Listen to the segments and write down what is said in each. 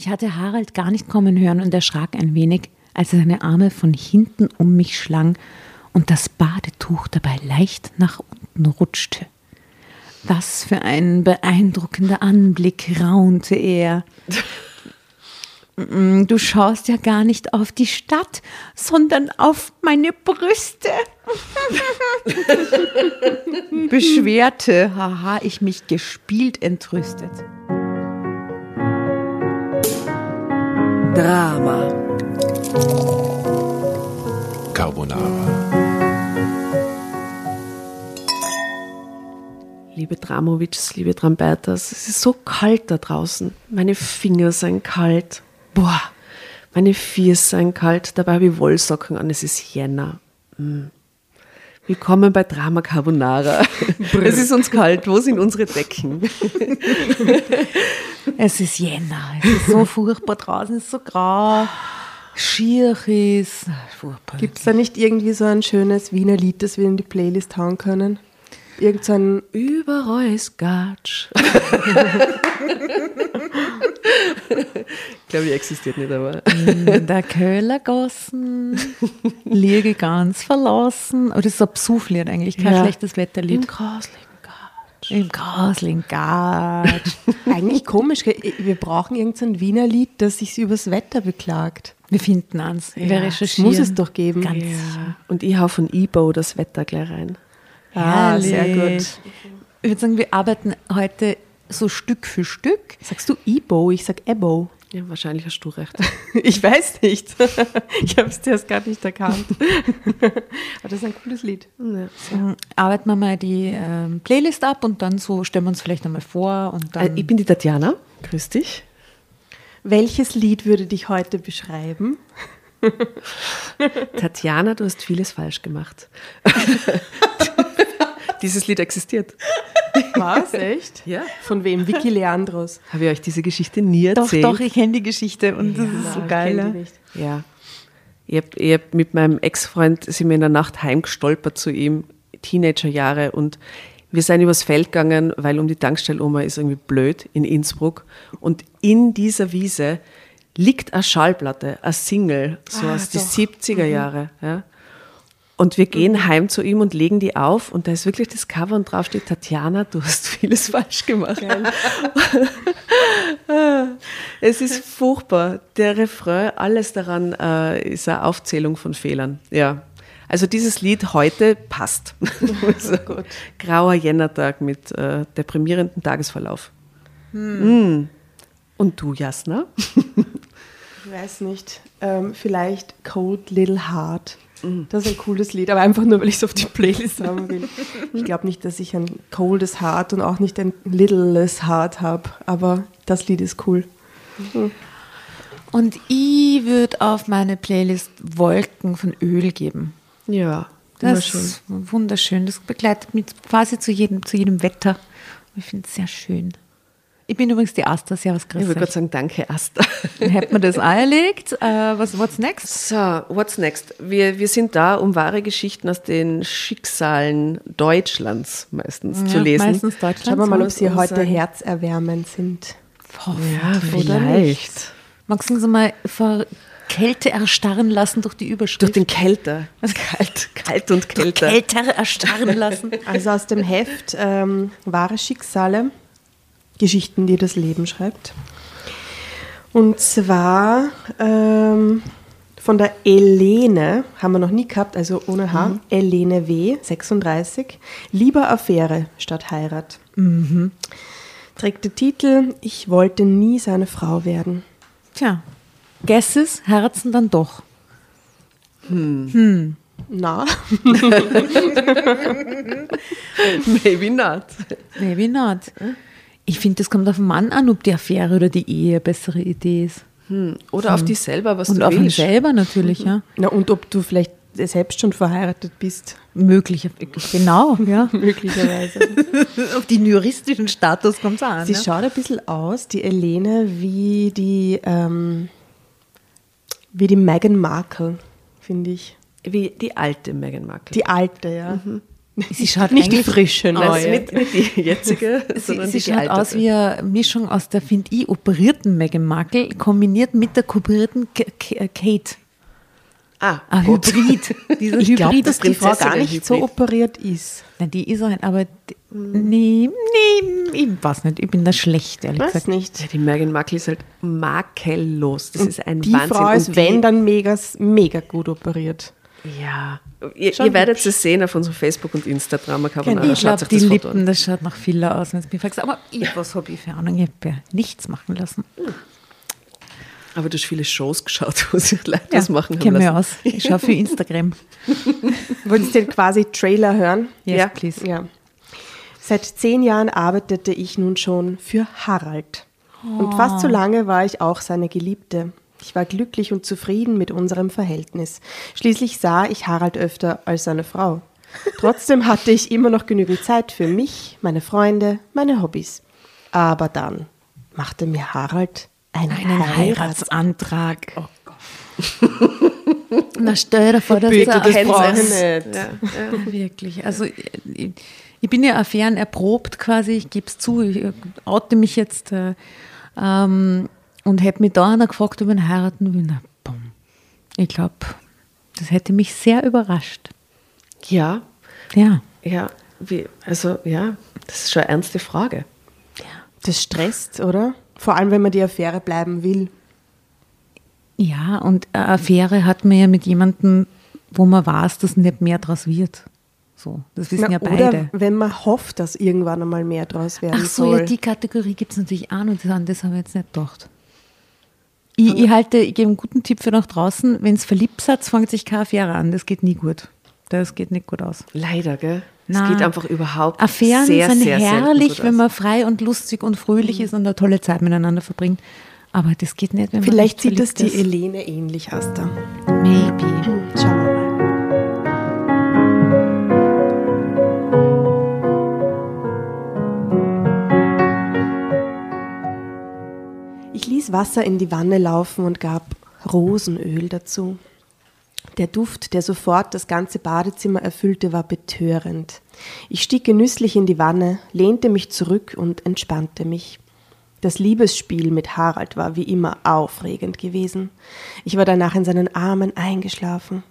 Ich hatte Harald gar nicht kommen hören und erschrak ein wenig, als er seine Arme von hinten um mich schlang und das Badetuch dabei leicht nach unten rutschte. Was für ein beeindruckender Anblick, raunte er. Mm, du schaust ja gar nicht auf die Stadt, sondern auf meine Brüste. Beschwerte, haha, ich mich gespielt entrüstet. Drama. Carbonara. Liebe Dramovics, liebe Trambertas, es ist so kalt da draußen. Meine Finger sind kalt. Boah, meine Füße sind kalt. Dabei habe ich Wollsocken an. Es ist Jänner. Mm. Willkommen bei Drama Carbonara. es ist uns kalt. Wo sind unsere Decken? Es ist Jänner, es ist so furchtbar draußen, es ist so grau, schier ist. Gibt es da nicht irgendwie so ein schönes Wiener Lied, das wir in die Playlist hauen können? Irgend so ein Überall ist Gatsch. ich glaube, die existiert nicht, aber. In der Köhlergassen liege ganz verlassen. Oh, das ist ein Psuflied eigentlich, kein Ja. schlechtes Wetterlied. Im Grasling Gatsch. Im Graslingat. Eigentlich komisch, gell? wir brauchen irgendein Wiener Lied, das sich übers Wetter beklagt. Wir finden. Wir Ja, recherchieren. muss es doch geben. Ganz. Ja. Und ich hau von Ebo das Wetter gleich rein. Ah, sehr gut. Ich würde sagen, wir arbeiten heute so Stück für Stück. Sagst du Ebo? Ich sag Ebo. Ja, wahrscheinlich hast du recht. Ich weiß nicht. Ich habe es zuerst gar nicht erkannt. Aber das ist ein cooles Lied. Ja. Ähm, Arbeiten wir mal die ähm, Playlist ab und dann so stellen wir uns vielleicht einmal vor und dann. Ich bin die Tatjana. Grüß dich. Welches Lied würde dich heute beschreiben? Tatjana, du hast vieles falsch gemacht. Dieses Lied existiert. Was? Echt? Ja. Von wem? Vicky Leandros. Habe ich euch diese Geschichte nie doch, erzählt? doch, ich kenne die Geschichte und das ist so ich geil. ja. die nicht. Ja. Ich hab, ich hab mit meinem Ex-Freund sind wir in der Nacht heimgestolpert zu ihm, Teenagerjahre, und wir sind übers Feld gegangen, weil um die Tankstelle Oma ist irgendwie blöd in Innsbruck. Und in dieser Wiese liegt eine Schallplatte, eine Single, so Ah, aus den doch. 70er Jahre. Ja. Und wir gehen heim zu ihm und legen die auf und da ist wirklich das Cover und drauf steht, Tatjana, du hast vieles falsch gemacht. Es ist furchtbar. Der Refrain, alles daran äh, ist eine Aufzählung von Fehlern. Ja. Also dieses Lied heute passt. so, Grauer Jännertag mit äh, deprimierendem Tagesverlauf. Mm. Und du, Jasna? Ich weiß nicht. Ähm, vielleicht Cold Little Heart. Das ist ein cooles Lied, aber einfach nur, weil ich es auf die Playlist haben will. Ich glaube nicht, dass ich ein coldes Heart und auch nicht ein littles Heart habe, aber das Lied ist cool. Und ich würde auf meine Playlist Wolken von Öl geben. Ja, Das ist wunderschön. Das begleitet mich quasi zu jedem, zu jedem Wetter. Ich finde es sehr schön. Ich bin übrigens die Asta. Servus, Ich Chris. würde gerade sagen, danke, Asta. Dann hätten wir das auch erlegt. Äh, was, what's next? So, what's next? Wir, wir sind da, um wahre Geschichten aus den Schicksalen Deutschlands meistens zu Ja, lesen. Meistens Deutschland. Schauen wir mal, ob sie heute herzerwärmend sind. Ja, vielleicht. Magst du uns mal vor Kälte erstarren lassen durch die Überschrift? Durch den Kälter. Kalt, kalt und kälter. Kälter erstarren lassen. Also aus dem Heft ähm, Wahre Schicksale, Geschichten, die das Leben schreibt. Und zwar ähm, von der Elene, haben wir noch nie gehabt, also ohne H, Elene W., 36, Lieber Affäre statt Heirat. Trägt den Titel Ich wollte nie seine Frau werden. Tja, Guesses, Herzen dann doch. Na, Maybe not. Maybe not. Ich finde, das kommt auf den Mann an, ob die Affäre oder die Ehe eine bessere Idee ist. Oder auf dich selber, was Und du auf ihn willst. selber natürlich, ja. na und ob du vielleicht selbst schon verheiratet bist, Möglich, genau, ja. möglicherweise. auf den juristischen Status kommt es an. Sie ja. schaut ein bisschen aus, die Elene, wie die, ähm, wie die Meghan Markle, finde ich. Wie die alte Meghan Markle. Die alte, ja. Sie schaut Nicht die eigentlich- frische Das neue. ist nicht, nicht die jetzige, Sie, sondern sie die schaut gealterte. aus wie eine Mischung aus der, finde ich, operierten Meghan Markle kombiniert mit der kooperierten K K Kate. Ah, Ein gut. Hybrid. Dieser Ich glaube, Hybrid. dass die Frau gar nicht so operiert ist. Nein, die ist auch, aber die, nee, nee, ich weiß nicht, ich bin da schlecht, ehrlich Weiß gesagt. nicht. Ja, die Meghan Markle ist halt makellos. Das ist ein Die Wahnsinn. Frau Und ist, die- wenn, dann mega, mega gut operiert. Ja, ihr, ihr werdet es sehen auf unserem Facebook und Instagram. Carbonara. Ich glaube, die das Lippen, an. das schaut nach Filler aus, wenn es mich fragst. Aber ich, was habe ich für Ahnung? Ich habe ja nichts machen lassen. Aber du hast viele Shows geschaut, wo sich Leute das machen haben lassen. aus. Ich schaue für Instagram. Wolltest du den quasi Trailer hören? Yes, Ja. please. Ja. Seit zehn Jahren arbeitete ich nun schon für Harald. Und fast so lange war ich auch seine Geliebte. Ich war glücklich und zufrieden mit unserem Verhältnis. Schließlich sah ich Harald öfter als seine Frau. Trotzdem hatte ich immer noch genügend Zeit für mich, meine Freunde, meine Hobbys. Aber dann machte mir Harald einen, Einen Heirats Heiratsantrag. Na, stell dir vor, dass Bitte, da das nicht. Ja, ja. Wirklich. Also ich, ich bin ja Affären erprobt quasi, ich gebe es zu, ich oute mich jetzt äh, ähm, und hätte mich da einer gefragt, ob ich ihn heiraten will. Na, bumm. Ich glaube, das hätte mich sehr überrascht. ja, Ja. ja, wie, also ja, das ist schon eine ernste Frage. Das stresst, oder? Vor allem, wenn man die Affäre bleiben will. Ja, und eine Affäre hat man ja mit jemandem, wo man weiß, dass nicht mehr draus wird. So, das wissen Na, ja beide. Oder wenn man hofft, dass irgendwann einmal mehr draus werden Ach so, soll. ja, die Kategorie gibt es natürlich auch noch. Das, an das habe ich jetzt nicht gedacht. Ich, ich halte, ich gebe einen guten Tipp für nach draußen. Wenn es verliebt seid, fängt sich keine Affäre an. Das geht nie gut. Das geht nicht gut aus. Leider, gell? Es geht einfach überhaupt Affären sehr, sind sehr herrlich, wenn aus. man frei und lustig und fröhlich ist und eine tolle Zeit miteinander verbringt. Aber das geht nicht, wenn man Vielleicht nicht sieht das die verliebt Elene ähnlich, Asta. ist. Maybe. Wasser in die Wanne laufen und gab Rosenöl dazu. Der Duft, der sofort das ganze Badezimmer erfüllte, war betörend. Ich stieg genüsslich in die Wanne, lehnte mich zurück und entspannte mich. Das Liebesspiel mit Harald war wie immer aufregend gewesen. Ich war danach in seinen Armen eingeschlafen.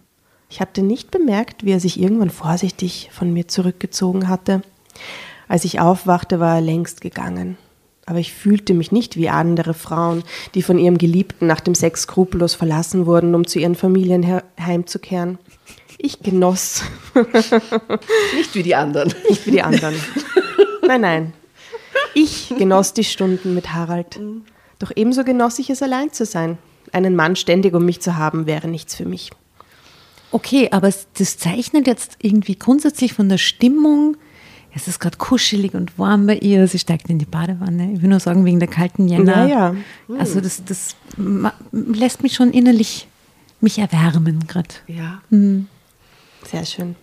Ich hatte nicht bemerkt, wie er sich irgendwann vorsichtig von mir zurückgezogen hatte. Als ich aufwachte, war er längst gegangen. Aber ich fühlte mich nicht wie andere Frauen, die von ihrem Geliebten nach dem Sex skrupellos verlassen wurden, um zu ihren Familien heimzukehren. Ich genoss Nicht wie die anderen. nicht wie die anderen. Nein, nein. Ich genoss die Stunden mit Harald. Doch ebenso genoss ich es, allein zu sein. Einen Mann ständig um mich zu haben, wäre nichts für mich. Okay, aber das zeichnet jetzt irgendwie grundsätzlich von der Stimmung. Es ist gerade kuschelig und warm bei ihr. Sie steigt in die Badewanne. Ich will nur sagen, wegen der kalten Jänner. Ja, ja. Also das, das ma- lässt mich schon innerlich mich erwärmen gerade. Ja. Sehr schön.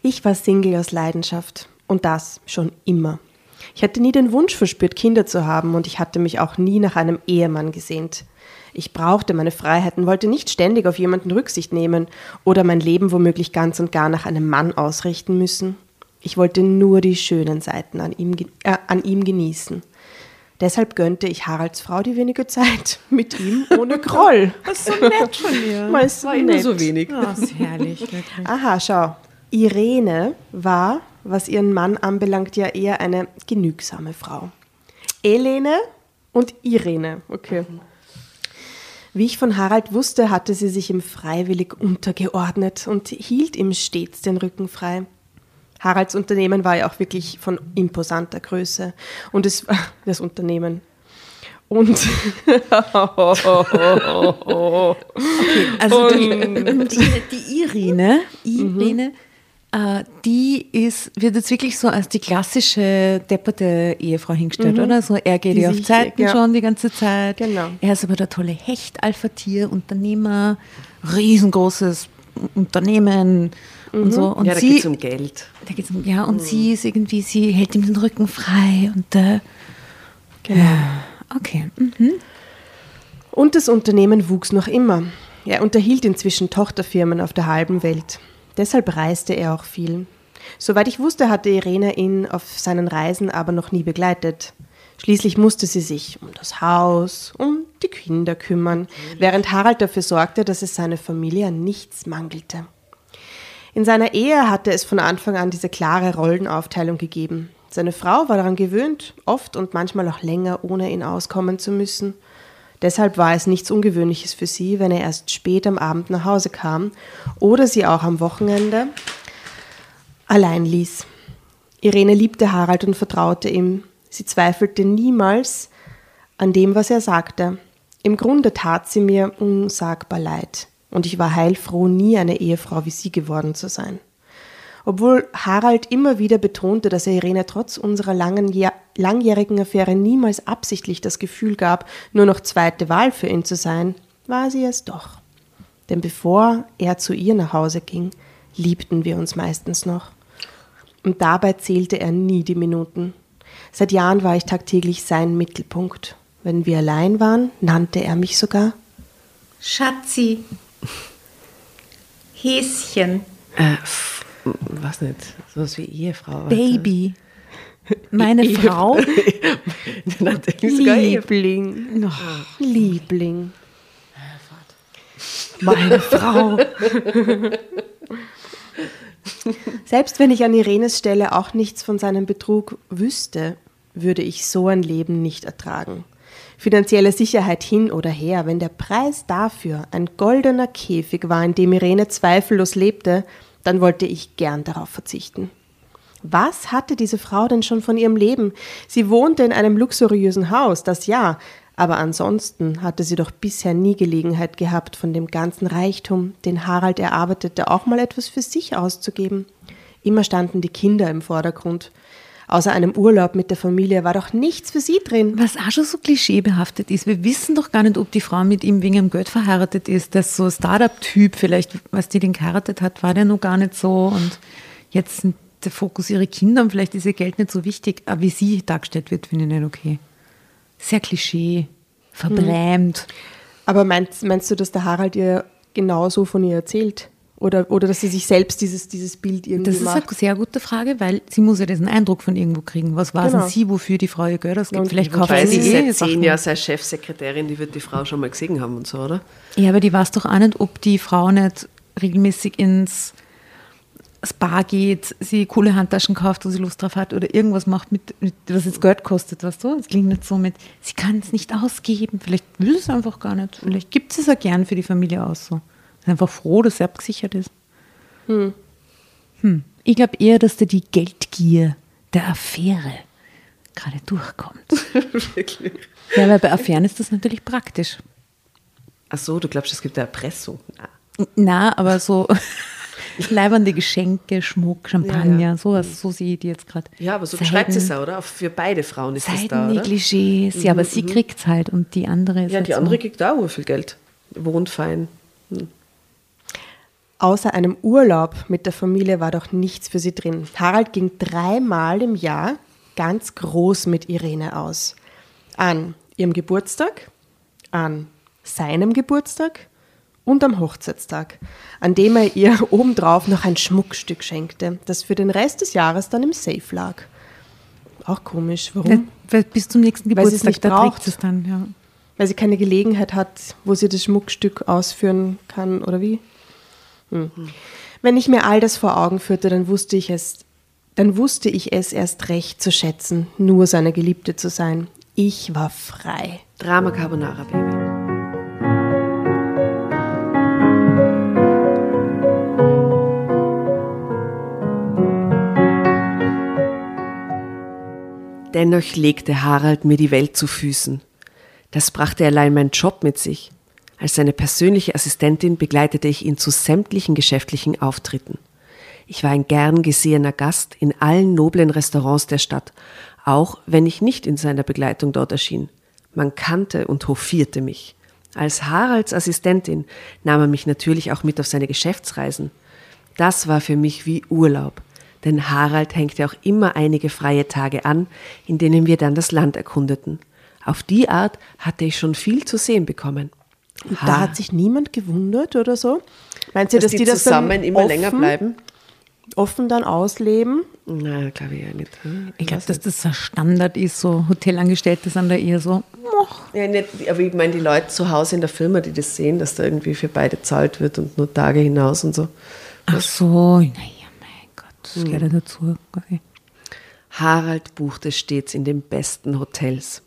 Ich war Single aus Leidenschaft und das schon immer. Ich hatte nie den Wunsch verspürt, Kinder zu haben und ich hatte mich auch nie nach einem Ehemann gesehnt. Ich brauchte meine Freiheiten, wollte nicht ständig auf jemanden Rücksicht nehmen oder mein Leben womöglich ganz und gar nach einem Mann ausrichten müssen. Ich wollte nur die schönen Seiten an ihm, äh, an ihm genießen. Deshalb gönnte ich Haralds Frau die wenige Zeit mit ihm ohne Groll. Das ist so nett von ihr. Mal so War immer nett. so wenig. Das ist herrlich, wirklich. Aha, schau. Irene war, was ihren Mann anbelangt, ja eher eine genügsame Frau. Elene und Irene, okay. Wie ich von Harald wusste, hatte sie sich ihm freiwillig untergeordnet und hielt ihm stets den Rücken frei. Haralds Unternehmen war ja auch wirklich von imposanter Größe. Und es das Unternehmen. Und Also die, die, die Irene, Irene äh, die ist, wird jetzt wirklich so als die klassische depperte Ehefrau hingestellt, oder? So, er geht ihr auf Zeiten ja. schon die ganze Zeit. Genau. Er ist aber der tolle Hecht-Alpha-Tier, Unternehmer, riesengroßes Unternehmen und so. Und ja, da geht es um Geld. da geht's um, ja, und sie ist irgendwie, sie hält ihm den Rücken frei und äh, genau. okay. Mhm. Und das Unternehmen wuchs noch immer. Er unterhielt inzwischen Tochterfirmen auf der halben Welt. Deshalb reiste er auch viel. Soweit ich wusste, hatte Irene ihn auf seinen Reisen aber noch nie begleitet. Schließlich musste sie sich um das Haus, um die Kinder kümmern, während Harald dafür sorgte, dass es seiner Familie an nichts mangelte. In seiner Ehe hatte es von Anfang an diese klare Rollenaufteilung gegeben. Seine Frau war daran gewöhnt, oft und manchmal auch länger ohne ihn auskommen zu müssen. Deshalb war es nichts Ungewöhnliches für sie, wenn er erst spät am Abend nach Hause kam oder sie auch am Wochenende allein ließ. Irene liebte Harald und vertraute ihm. Sie zweifelte niemals an dem, was er sagte. Im Grunde tat sie mir unsagbar leid, und ich war heilfroh, nie eine Ehefrau wie sie geworden zu sein. Obwohl Harald immer wieder betonte, dass er Irene trotz unserer langen, langjährigen Affäre niemals absichtlich das Gefühl gab, nur noch zweite Wahl für ihn zu sein, war sie es doch. Denn bevor er zu ihr nach Hause ging, liebten wir uns meistens noch. Und dabei zählte er nie die Minuten. Seit Jahren war ich tagtäglich sein Mittelpunkt. Wenn wir allein waren, nannte er mich sogar Schatzi. Häschen. Äh, was nicht, sowas wie Ehefrau. Baby. Meine Ehe Frau. Liebling. Oh, Liebling. Meine Frau. Selbst wenn ich an Irenes Stelle auch nichts von seinem Betrug wüsste, würde ich so ein Leben nicht ertragen. Finanzielle Sicherheit hin oder her, wenn der Preis dafür ein goldener Käfig war, in dem Irene zweifellos lebte, dann wollte ich gern darauf verzichten. Was hatte diese Frau denn schon von ihrem Leben? Sie wohnte in einem luxuriösen Haus, das ja, aber ansonsten hatte sie doch bisher nie Gelegenheit gehabt, von dem ganzen Reichtum, den Harald erarbeitete, auch mal etwas für sich auszugeben. Immer standen die Kinder im Vordergrund. Außer einem Urlaub mit der Familie war doch nichts für sie drin. Was auch schon so klischeebehaftet ist. Wir wissen doch gar nicht, ob die Frau mit ihm wegen dem Geld verheiratet ist. Das so Startup-Typ, vielleicht, was die den geheiratet hat, war der noch gar nicht so. Und jetzt sind der Fokus ihre Kinder und vielleicht ist ihr Geld nicht so wichtig. Aber wie sie dargestellt wird, finde ich nicht okay. Sehr Klischee, verbrämt. Aber meinst, meinst du, dass der Harald ihr genauso von ihr erzählt? Oder, oder dass sie sich selbst dieses, dieses Bild irgendwie Das ist macht? eine sehr gute Frage, weil sie muss ja diesen Eindruck von irgendwo kriegen. Was weiß Genau. denn sie, wofür die Frau ihr Geld ausgibt? Vielleicht ich kauft sie eh seit zehn Sachen. Jahren seine Chefsekretärin, die wird die Frau schon mal gesehen haben und so, oder? Ja, aber die weiß doch auch nicht, ob die Frau nicht regelmäßig ins Spa geht, sie coole Handtaschen kauft, wo sie Lust drauf hat oder irgendwas macht, mit, mit was jetzt Geld kostet, weißt du? Es klingt nicht so mit, sie kann es nicht ausgeben. Vielleicht will es einfach gar nicht. Vielleicht gibt sie es ja gern für die Familie aus. So. Ist einfach froh, dass sie abgesichert ist. Hm. Ich glaube eher, dass da die Geldgier der Affäre gerade durchkommt. Wirklich. ja, weil bei Affären ist das natürlich praktisch. Ach so, du glaubst, es gibt eine Erpressung? Na. Na, aber so leibernde Geschenke, Schmuck, Champagner, Ja, ja. sowas, so sehe ich die jetzt gerade. Ja, aber so beschreibt sie es auch, oder? Für beide Frauen ist das da, oder? Seitennegligees. Ja, aber sie kriegt es halt und die andere ist Ja, die andere so. kriegt auch viel Geld. Wohnt fein. Außer einem Urlaub mit der Familie war doch nichts für sie drin. Harald ging dreimal im Jahr ganz groß mit Irene aus. An ihrem Geburtstag, an seinem Geburtstag und am Hochzeitstag, an dem er ihr obendrauf noch ein Schmuckstück schenkte, das für den Rest des Jahres dann im Safe lag. Auch komisch. Warum? Weil bis zum nächsten Geburtstag, nicht da braucht. es dann, ja. Weil sie keine Gelegenheit hat, wo sie das Schmuckstück ausführen kann, oder wie? Hm. Wenn ich mir all das vor Augen führte, dann wusste ich es, dann wusste ich es erst recht zu schätzen, nur seine Geliebte zu sein. Ich war frei. Drama Carbonara, Baby. Dennoch legte Harald mir die Welt zu Füßen. Das brachte allein mein Job mit sich. Als seine persönliche Assistentin begleitete ich ihn zu sämtlichen geschäftlichen Auftritten. Ich war ein gern gesehener Gast in allen noblen Restaurants der Stadt, auch wenn ich nicht in seiner Begleitung dort erschien. Man kannte und hofierte mich. Als Haralds Assistentin nahm er mich natürlich auch mit auf seine Geschäftsreisen. Das war für mich wie Urlaub, denn Harald hängte auch immer einige freie Tage an, in denen wir dann das Land erkundeten. Auf die Art hatte ich schon viel zu sehen bekommen. Und da hat sich niemand gewundert oder so. Meint ihr, Dass, dass, die, das zusammen immer offen, länger bleiben? offen dann ausleben? Na, glaube ich ja nicht. hm? Ich glaube, dass das ein Standard ist, so Hotelangestellte sind da eher so, "Moch." Ja, nicht, aber ich meine, die Leute zu Hause in der Firma, die das sehen, dass da irgendwie für beide zahlt wird und nur Tage hinaus und so. ach so, naja, mein Gott, das gehört ja dazu. Harald buchte stets in den besten Hotels.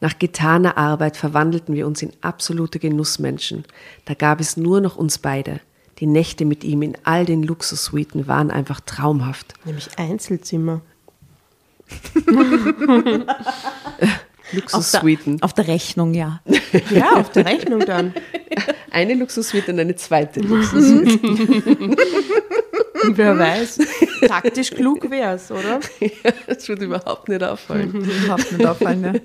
Nach getaner Arbeit verwandelten wir uns in absolute Genussmenschen. Da gab es nur noch uns beide. Die Nächte mit ihm in all den Luxussuiten waren einfach traumhaft. Nämlich Einzelzimmer. Luxussuiten. Auf der Rechnung, ja. Ja, auf der Rechnung dann. Eine Luxussuite und eine zweite Luxussuite. Wer weiß. Taktisch klug wär's, oder? das würde überhaupt nicht auffallen. Überhaupt nicht auffallen, ne?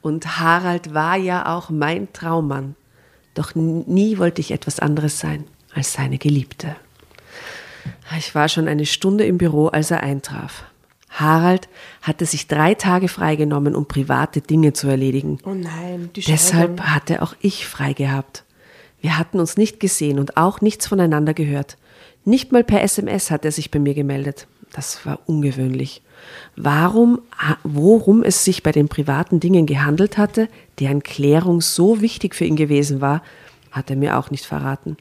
Und Harald war ja auch mein Traummann. Doch nie wollte ich etwas anderes sein als seine Geliebte. Ich war schon eine Stunde im Büro, als er eintraf. Harald hatte sich drei Tage freigenommen, um private Dinge zu erledigen. Oh nein, die Deshalb Scheidung. hatte auch ich frei gehabt. Wir hatten uns nicht gesehen und auch nichts voneinander gehört. Nicht mal per SMS hat er sich bei mir gemeldet. Das war ungewöhnlich. Warum, worum es sich bei den privaten Dingen gehandelt hatte, deren Klärung so wichtig für ihn gewesen war, hat er mir auch nicht verraten.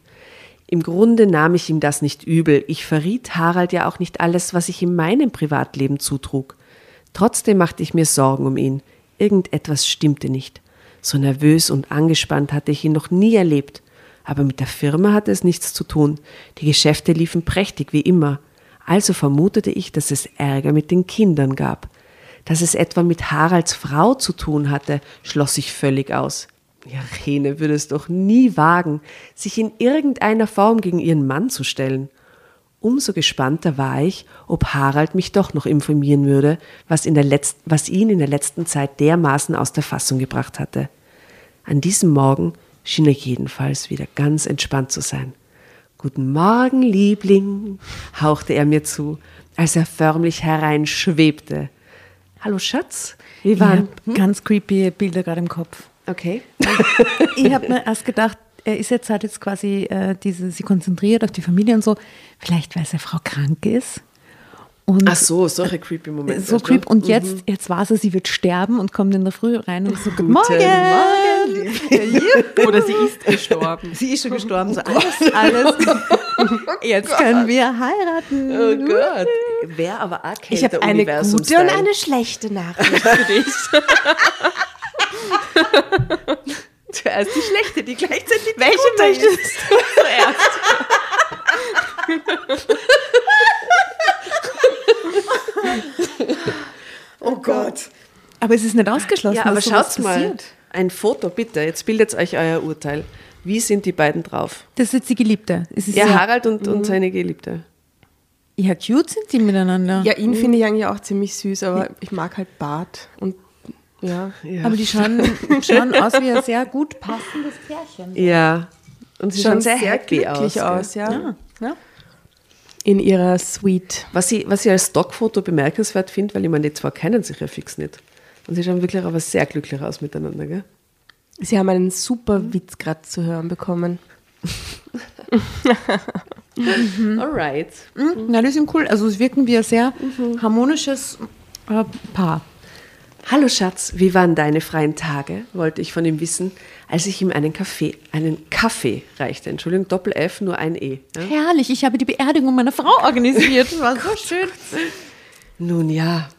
Im Grunde nahm ich ihm das nicht übel. Ich verriet Harald ja auch nicht alles, was sich in meinem Privatleben zutrug. Trotzdem machte ich mir Sorgen um ihn. Irgendetwas stimmte nicht. So nervös und angespannt hatte ich ihn noch nie erlebt. Aber mit der Firma hatte es nichts zu tun. Die Geschäfte liefen prächtig wie immer. Also vermutete ich, dass es Ärger mit den Kindern gab. Dass es etwa mit Haralds Frau zu tun hatte, schloss ich völlig aus. Ja, Rene würde es doch nie wagen, sich in irgendeiner Form gegen ihren Mann zu stellen. Umso gespannter war ich, ob Harald mich doch noch informieren würde, was, in der Letz was ihn in der letzten Zeit dermaßen aus der Fassung gebracht hatte. An diesem Morgen schien er jedenfalls wieder ganz entspannt zu sein. Guten Morgen, Liebling, hauchte er mir zu, als er förmlich hereinschwebte. Hallo Schatz, wie Ich waren? habe ganz creepy Bilder gerade im Kopf. Okay. Ich habe mir erst gedacht, er ist jetzt halt jetzt quasi äh, diese, sie konzentriert auf die Familie und so. Vielleicht, weil seine Frau krank ist. Und Ach so, solche creepy Momente. so creep. Und jetzt, jetzt weiß er, sie wird sterben und kommt in der Früh rein und so, Guten Morgen. Oder sie ist gestorben. Sie ist schon gestorben, so alles, alles. Jetzt können wir heiraten. Oh Gott. Wäre aber auch Ich habe eine gute und eine schlechte Nachricht für dich. Zuerst die schlechte, die gleichzeitig die Welche gute möchtest ist. du zuerst? Gott. Aber es ist nicht ausgeschlossen. Ja, aber schaut mal. passiert. Ein Foto, bitte. Jetzt bildet euch euer Urteil. Wie sind die beiden drauf? Das ist jetzt die Geliebte. Es ist Der ja, Harald und, und seine Geliebte. ja, cute sind die miteinander. Ja, ihn finde ich eigentlich auch ziemlich süß, aber ich mag halt Bart. Und ja. Ja. Aber die schauen, schauen aus wie ein sehr gut passendes Pärchen. ja. Und sie schauen sehr, happy glücklich aus. aus, ja. Ja, ja. In ihrer Suite. Was ich, was ich als Stockfoto bemerkenswert finde, weil ich meine, die zwei kennen sich ja fix nicht. Und sie schauen wirklich aber sehr glücklich aus miteinander, gell? Sie haben einen super Witz gerade zu hören bekommen. Alright. Mhm. Na, die sind cool. Also es wirken wie ein sehr harmonisches äh, Paar. Hallo Schatz, wie waren deine freien Tage? wollte ich von ihm wissen, als ich ihm einen Kaffee, einen Kaffee reichte. Entschuldigung, Doppel F, nur ein E. Ja? Herrlich, ich habe die Beerdigung meiner Frau organisiert. War so schön. Nun ja,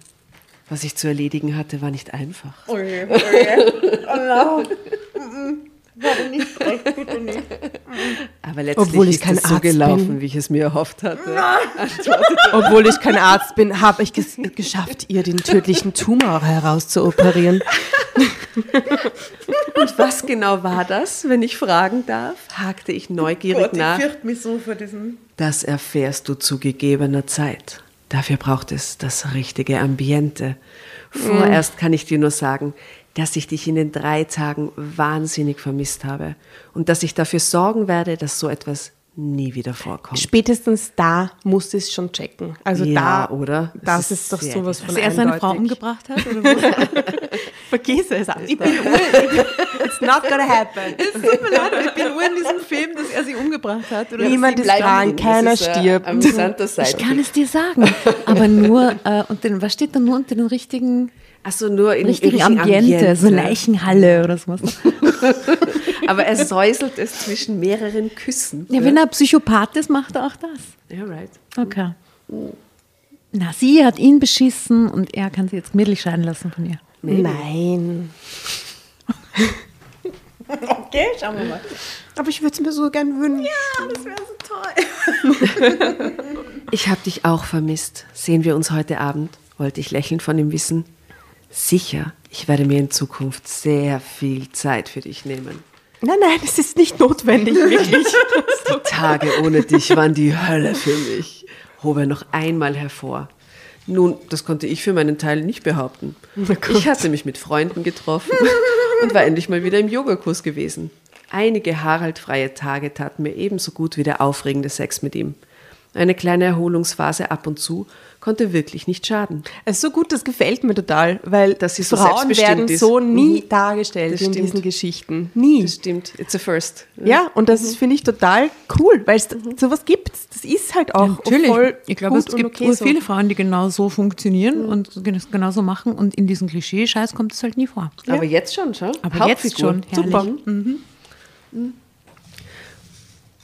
was ich zu erledigen hatte, war nicht einfach. Aber letztlich Obwohl ich ist kein es so Arzt gelaufen, bin. wie ich es mir erhofft hatte. Obwohl ich kein Arzt bin, habe ich es geschafft, ihr den tödlichen Tumor herauszuoperieren. Und was genau war das, wenn ich fragen darf? hakte ich neugierig nach. fürchte mich so vor diesem. Das erfährst du zu gegebener Zeit. Dafür braucht es das richtige Ambiente. Vorerst kann ich dir nur sagen, dass ich dich in den drei Tagen wahnsinnig vermisst habe und dass ich dafür sorgen werde, dass so etwas nie wieder vorkommt. Spätestens da muss es schon checken. Also Ja, da, oder? Das Es ist, ist doch sowas von Dass er seine Frau umgebracht hat? Oder was? Vergiss es. Ich bin It's not gonna happen. Es tut mir leid, aber ich bin nur in diesem Film, dass er sie umgebracht hat. Oder Niemand ist dran, keiner Das ist, äh, stirbt. Ich kann es dir sagen, aber nur, äh, unter den, was steht da nur unter den richtigen, Achso, nur in richtigen richtigen Ambiente, so Leichenhalle oder sowas. Aber er säuselt es zwischen mehreren Küssen. Ja, wenn er Psychopath ist, macht er auch das. Ja, right. Okay. Na, sie hat ihn beschissen und er kann sie jetzt gemütlich scheiden lassen von ihr. Nein. Okay, schauen wir mal. Aber ich würde es mir so gern wünschen. Das wäre so toll. Ich habe dich auch vermisst. Sehen wir uns heute Abend? Wollte ich lächelnd von ihm wissen. Sicher, ich werde mir in Zukunft sehr viel Zeit für dich nehmen. Nein, nein, es ist nicht notwendig, wirklich. Die Tage ohne dich waren die Hölle für mich, hob er noch einmal hervor. Nun, das konnte ich für meinen Teil nicht behaupten. Ich hatte mich mit Freunden getroffen und war endlich mal wieder im Yogakurs gewesen. Einige Harald-freie Tage taten mir ebenso gut wie der aufregende Sex mit ihm. Eine kleine Erholungsphase ab und zu konnte wirklich nicht schaden. Es ist so gut, das gefällt mir total, weil Dass sie so Frauen werden ist. so nie Mhm. dargestellt Das in stimmt. diesen Geschichten. Nie. Das stimmt, it's a first. Ja, und das ist, finde ich, total cool, weil es sowas gibt. Das ist halt auch Natürlich. voll ich glaube, es und gibt okay so. viele Frauen, die genau so funktionieren und gen- genauso machen. Und in diesem Klischee-Scheiß kommt es halt nie vor. Aber jetzt schon, schau. Aber jetzt schon, herrlich. Super.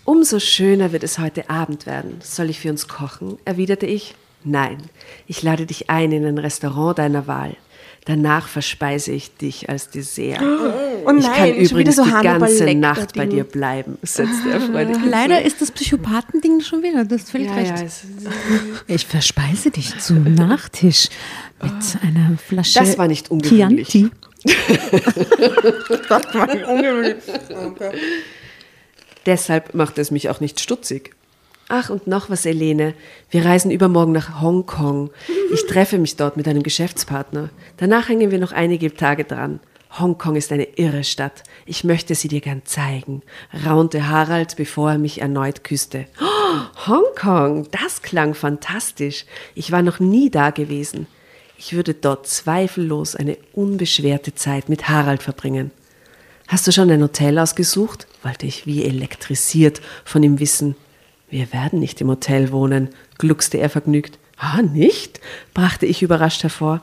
Umso schöner wird es heute Abend werden. Soll ich für uns kochen? erwiderte ich. Nein, ich lade dich ein in ein Restaurant deiner Wahl. Danach verspeise ich dich als Dessert. Oh ich kann nein, schon wieder übrigens so die ganze Nacht bei dir bleiben, setzte er freudig Leider ist das Psychopathending schon wieder. Du hast völlig Ja, recht. ja, Ich verspeise dich zum Nachtisch mit einer Flasche Das war nicht ungewöhnlich. Chianti. Deshalb macht es mich auch nicht stutzig. Ach, und noch was, Elene. Wir reisen übermorgen nach Hongkong. Ich treffe mich dort mit einem Geschäftspartner. Danach hängen wir noch einige Tage dran. Hongkong ist eine irre Stadt. Ich möchte sie dir gern zeigen, raunte Harald, bevor er mich erneut küsste. Oh, Hongkong, das klang fantastisch. Ich war noch nie da gewesen. Ich würde dort zweifellos eine unbeschwerte Zeit mit Harald verbringen. Hast du schon ein Hotel ausgesucht? wollte ich wie elektrisiert von ihm wissen. Wir werden nicht im Hotel wohnen, gluckste er vergnügt. Ah, nicht? brachte ich überrascht hervor.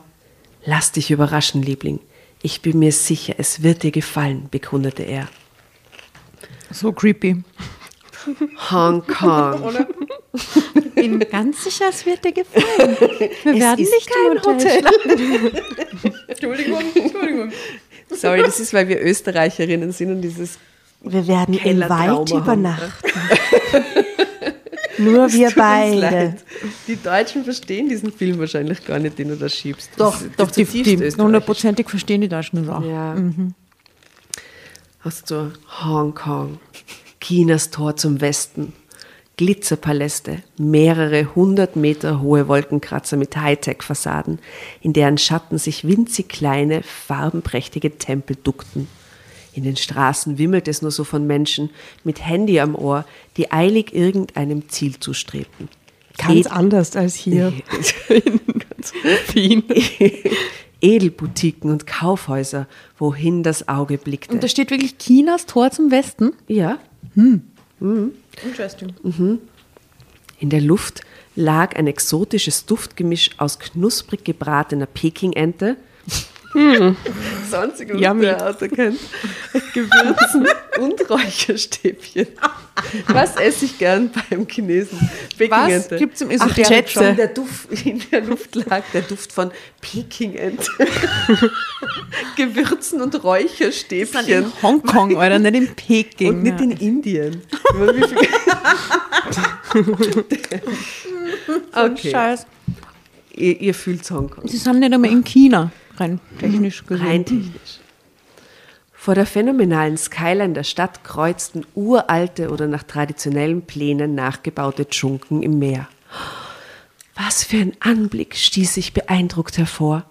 Lass dich überraschen, Liebling. Ich bin mir sicher, es wird dir gefallen, bekundete er. So creepy. Hongkong. Bin ganz sicher, es wird dir gefallen. Wir werden ist nicht kein im Hotel. Hotel. Entschuldigung, Entschuldigung. Sorry, das ist, weil wir Österreicherinnen sind und dieses Wir werden im Wald übernachten. Nur wir beide. Die Deutschen verstehen diesen Film wahrscheinlich gar nicht, den du da schiebst. Doch, Das doch das die, die hundertprozentig verstehen die Deutschen das auch. Ja. Hast du Hongkong, Chinas Tor zum Westen, Glitzerpaläste, mehrere hundert Meter hohe Wolkenkratzer mit Hightech-Fassaden, in deren Schatten sich winzig kleine, farbenprächtige Tempel duckten. In den Straßen wimmelt es nur so von Menschen mit Handy am Ohr, die eilig irgendeinem Ziel zustrebten. Ganz Ed- anders als hier in. Edelboutiquen und Kaufhäuser, wohin das Auge blickte. Und da steht wirklich Chinas Tor zum Westen. ja, Interesting. In der Luft lag ein exotisches Duftgemisch aus knusprig gebratener Pekingente. Sonstiges Yummy. der Auto kennt. Gewürzen und Räucherstäbchen. Was esse ich gern beim Chinesen? Was Pekingente. gibt es im Ach, Esoterik. In der, Duft, in der Luft lag der Duft von Pekingente. Gewürzen und? Räucherstäbchen. In Hongkong, oder nicht in Peking. Und nicht ja. in Indien. Okay. Scheiß. Ihr, ihr fühlt Hongkong. Sie sind nicht einmal in China, rein technisch gesehen. Rein technisch. Vor der phänomenalen Skyline der Stadt kreuzten uralte oder nach traditionellen Plänen nachgebaute Dschunken im Meer. Was für ein Anblick, stieß ich beeindruckt hervor.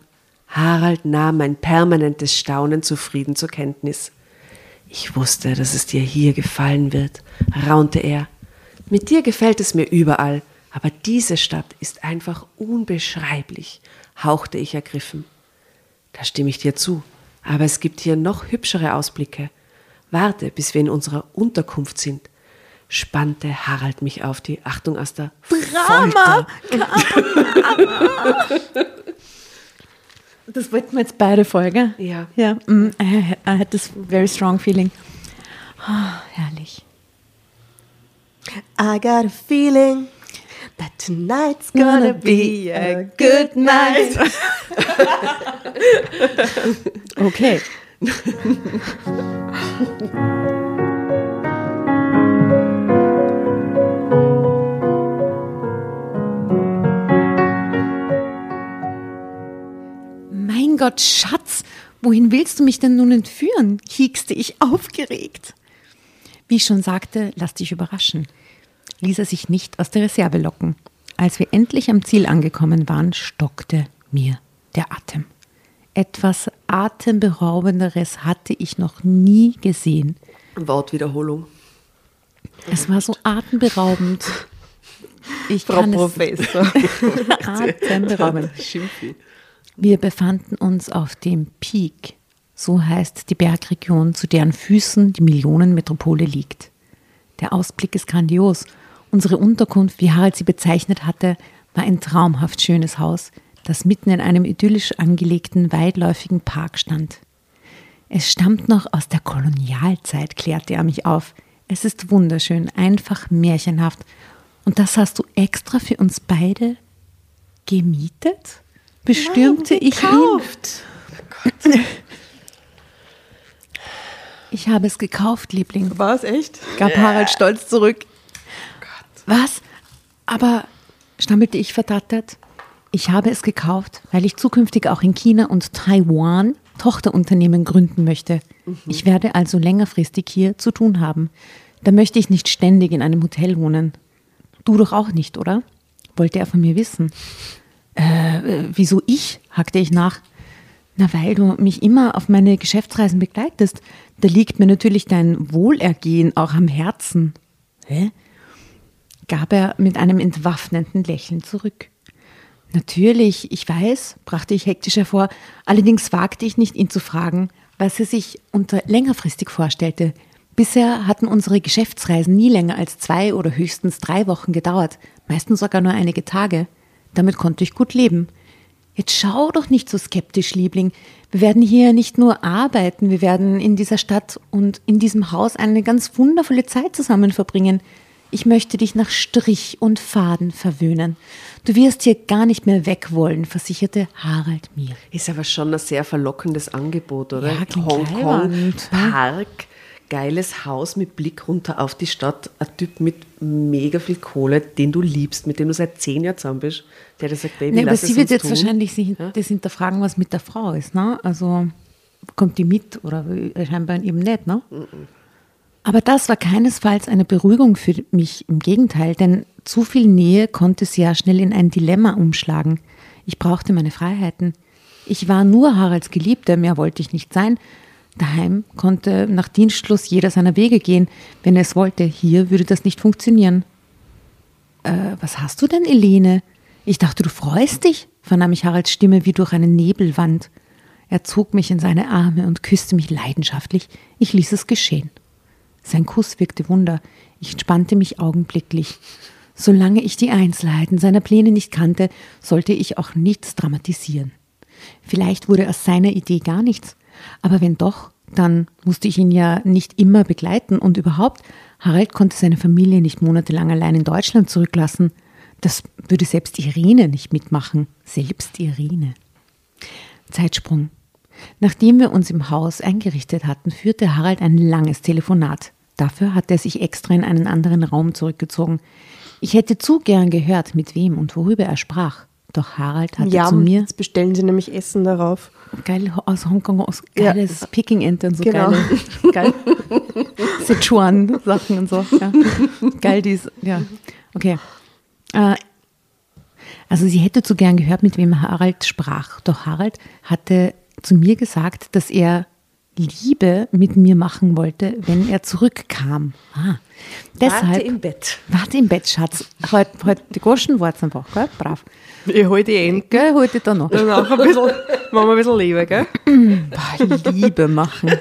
Harald nahm mein permanentes Staunen zufrieden zur Kenntnis. Ich wusste, dass es dir hier gefallen wird, raunte er. Mit dir gefällt es mir überall, aber diese Stadt ist einfach unbeschreiblich, hauchte ich ergriffen. Da stimme ich dir zu, aber es gibt hier noch hübschere Ausblicke. Warte, bis wir in unserer Unterkunft sind, spannte Harald mich auf die Achtung aus der Drama! Das wollten wir jetzt beide Folge. Ja. Ja, mm, I, I had this very strong feeling. Ah, herrlich. I got a feeling that tonight's gonna be a good night. Okay. Mein Gott, Schatz, wohin willst du mich denn nun entführen? kiekste ich aufgeregt. Wie ich schon sagte, lass dich überraschen. Ließ er sich nicht aus der Reserve locken. Als wir endlich am Ziel angekommen waren, stockte mir der Atem. Etwas Atemberaubenderes hatte ich noch nie gesehen. Wortwiederholung. Es war so atemberaubend. Ich Frau kann Professor. es atemberaubend. Wir befanden uns auf dem Peak, so heißt die Bergregion, zu deren Füßen die Millionenmetropole liegt. Der Ausblick ist grandios. Unsere Unterkunft, wie Harald sie bezeichnet hatte, war ein traumhaft schönes Haus, das mitten in einem idyllisch angelegten, weitläufigen Park stand. Es stammt noch aus der Kolonialzeit, klärte er mich auf. Es ist wunderschön, einfach märchenhaft. Und das hast du extra für uns beide gemietet? Bestürmte ich ihn. Ich habe es gekauft, Liebling, War es echt? gab Harald stolz zurück. Was? Aber, stammelte ich verdattert, ich habe es gekauft, weil ich zukünftig auch in China und Taiwan Tochterunternehmen gründen möchte. Ich werde also längerfristig hier zu tun haben. Da möchte ich nicht ständig in einem Hotel wohnen. Du doch auch nicht, oder? Wollte er von mir wissen. Äh, wieso ich? hakte ich nach. Na, weil du mich immer auf meine Geschäftsreisen begleitest. Da liegt mir natürlich dein Wohlergehen auch am Herzen. Hä? Gab er mit einem entwaffnenden Lächeln zurück. Natürlich, ich weiß, brachte ich hektisch hervor, allerdings wagte ich nicht, ihn zu fragen, was er sich unter längerfristig vorstellte. Bisher hatten unsere Geschäftsreisen nie länger als zwei oder höchstens drei Wochen gedauert, meistens sogar nur einige Tage. Damit konnte ich gut leben. Jetzt schau doch nicht so skeptisch, Liebling. Wir werden hier nicht nur arbeiten, wir werden in dieser Stadt und in diesem Haus eine ganz wundervolle Zeit zusammen verbringen. Ich möchte dich nach Strich und Faden verwöhnen. Du wirst hier gar nicht mehr weg wollen, versicherte Harald mir. Ist aber schon ein sehr verlockendes Angebot, oder? Ja, Hongkong. Park, geiles Haus mit Blick runter auf die Stadt, ein Typ mit mega viel Kohle, den du liebst, mit dem du seit zehn Jahren zusammen bist, der dir sagt, Baby, Nee, aber sie wird jetzt tun. wahrscheinlich sich das hinterfragen, was mit der Frau ist. Ne? Also kommt die mit oder scheinbar eben nicht. Ne? Aber das war keinesfalls eine Beruhigung für mich. Im Gegenteil, denn zu viel Nähe konnte sehr schnell in ein Dilemma umschlagen. Ich brauchte meine Freiheiten. Ich war nur Haralds Geliebter, mehr wollte ich nicht sein. Daheim konnte nach Dienstschluss jeder seiner Wege gehen, wenn er es wollte. Hier würde das nicht funktionieren. Äh, was hast du denn, Elene? Ich dachte, du freust dich, vernahm ich Haralds Stimme wie durch eine Nebelwand. Er zog mich in seine Arme und küsste mich leidenschaftlich. Ich ließ es geschehen. Sein Kuss wirkte Wunder. Ich entspannte mich augenblicklich. Solange ich die Einzelheiten seiner Pläne nicht kannte, sollte ich auch nichts dramatisieren. Vielleicht wurde aus seiner Idee gar nichts, aber wenn doch, dann musste ich ihn ja nicht immer begleiten und überhaupt, Harald konnte seine Familie nicht monatelang allein in Deutschland zurücklassen. Das würde selbst Irene nicht mitmachen. Selbst Irene. Zeitsprung. Nachdem wir uns im Haus eingerichtet hatten, führte Harald ein langes Telefonat. Dafür hatte er sich extra in einen anderen Raum zurückgezogen. Ich hätte zu gern gehört, mit wem und worüber er sprach. Doch Harald hatte Ja, zu mir jetzt bestellen sie nämlich Essen darauf. geil aus Hongkong aus Ja. geiles Peking Ente und so Genau. geile geil Sichuan Sachen und so. Ja. Geil dies, ja. Okay. Äh, also sie hätte zu gern gehört, mit wem Harald sprach. Doch Harald hatte zu mir gesagt, dass er Liebe mit mir machen wollte, wenn er zurückkam. Ah, deshalb, Warte im Bett. Warte im Bett, Schatz. Heute halt die Goschen war's einfach, gell? Brav. Ich hole die Enten. Gell, heute da noch. Danach ein bisschen, machen wir ein bisschen Liebe, gell? Boah, Liebe machen.